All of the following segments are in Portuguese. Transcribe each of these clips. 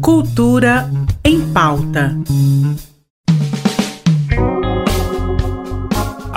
Cultura em pauta.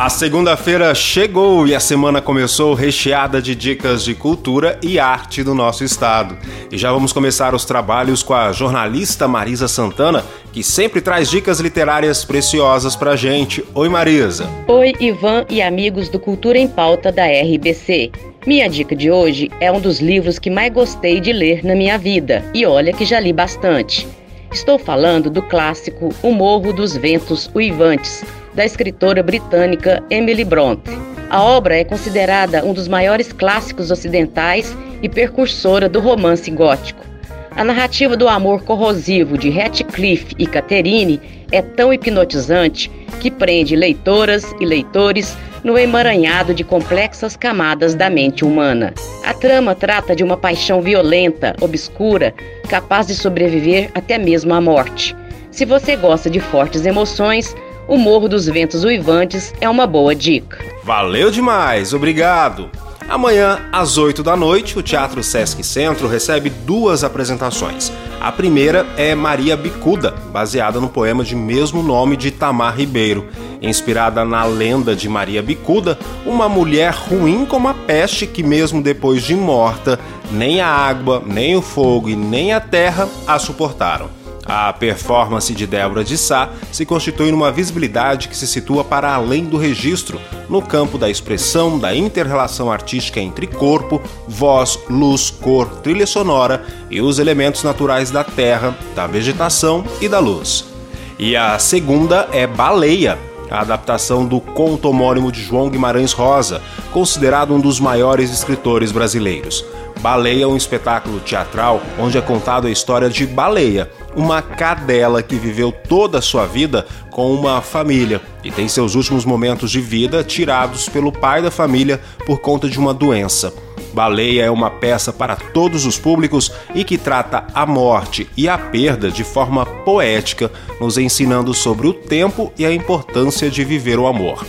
A segunda-feira chegou e a semana começou recheada de dicas de cultura e arte do nosso estado. E já vamos começar os trabalhos com a jornalista Marisa Santana, que sempre traz dicas literárias preciosas pra gente. Oi, Marisa. Oi, Ivan e amigos do Cultura em Pauta da RBC. Minha dica de hoje é um dos livros que mais gostei de ler na minha vida, e olha que já li bastante. Estou falando do clássico O Morro dos Ventos Uivantes da escritora britânica Emily Bronte. A obra é considerada um dos maiores clássicos ocidentais e percursora do romance gótico. A narrativa do amor corrosivo de Ratcliffe e Catherine é tão hipnotizante que prende leitoras e leitores no emaranhado de complexas camadas da mente humana. A trama trata de uma paixão violenta, obscura, capaz de sobreviver até mesmo à morte. Se você gosta de fortes emoções, o Morro dos Ventos Uivantes é uma boa dica. Valeu demais, obrigado! Amanhã, às 8 da noite, o Teatro Sesc Centro recebe duas apresentações. A primeira é Maria Bicuda, baseada no poema de mesmo nome de Tamar Ribeiro. Inspirada na lenda de Maria Bicuda, uma mulher ruim como a peste que, mesmo depois de morta, nem a água, nem o fogo e nem a terra a suportaram. A performance de Débora de Sá se constitui numa visibilidade que se situa para além do registro, no campo da expressão, da interrelação artística entre corpo, voz, luz, cor, trilha sonora e os elementos naturais da terra, da vegetação e da luz. E a segunda é Baleia, a adaptação do conto homônimo de João Guimarães Rosa, considerado um dos maiores escritores brasileiros. Baleia é um espetáculo teatral onde é contado a história de Baleia, uma cadela que viveu toda a sua vida com uma família e tem seus últimos momentos de vida tirados pelo pai da família por conta de uma doença. Baleia é uma peça para todos os públicos e que trata a morte e a perda de forma poética, nos ensinando sobre o tempo e a importância de viver o amor.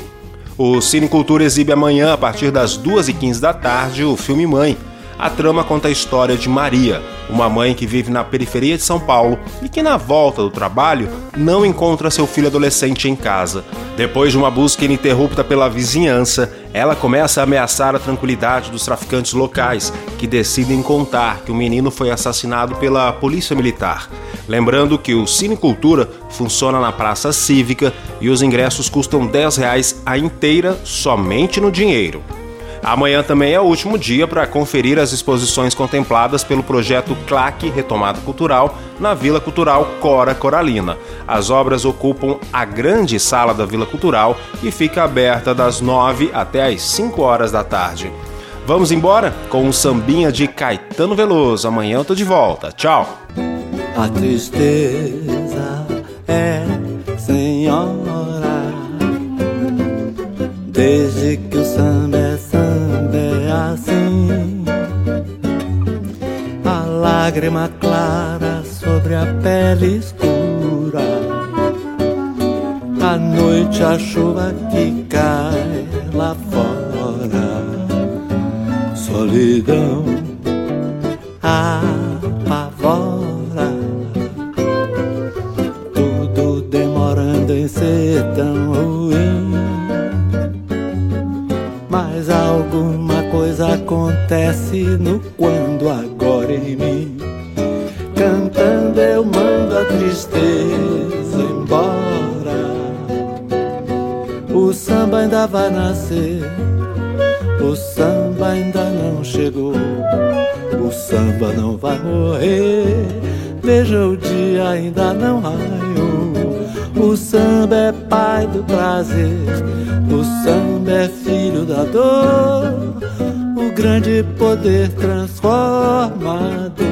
O Cine Cultura exibe amanhã, a partir das 2h15 da tarde, o filme Mãe a trama conta a história de Maria, uma mãe que vive na periferia de São Paulo e que, na volta do trabalho, não encontra seu filho adolescente em casa. Depois de uma busca ininterrupta pela vizinhança, ela começa a ameaçar a tranquilidade dos traficantes locais, que decidem contar que o menino foi assassinado pela polícia militar. Lembrando que o Cine Cultura funciona na Praça Cívica e os ingressos custam 10 reais a inteira somente no dinheiro. Amanhã também é o último dia para conferir as exposições contempladas pelo projeto CLAC Retomada Cultural na Vila Cultural Cora Coralina. As obras ocupam a grande sala da Vila Cultural e fica aberta das 9 até as 5 horas da tarde. Vamos embora com um sambinha de Caetano Veloso. Amanhã eu tô de volta. Tchau. A tristeza é senhora desde que o samba lágrima clara sobre a pele escura. A noite, a chuva que cai lá fora. Solidão apavora. Tudo demorando em ser tão ruim. Mas alguma coisa acontece no quando agora em mim. Tristeza embora. O samba ainda vai nascer. O samba ainda não chegou. O samba não vai morrer. Veja o dia ainda não raiou. O samba é pai do prazer. O samba é filho da dor grande poder transformador.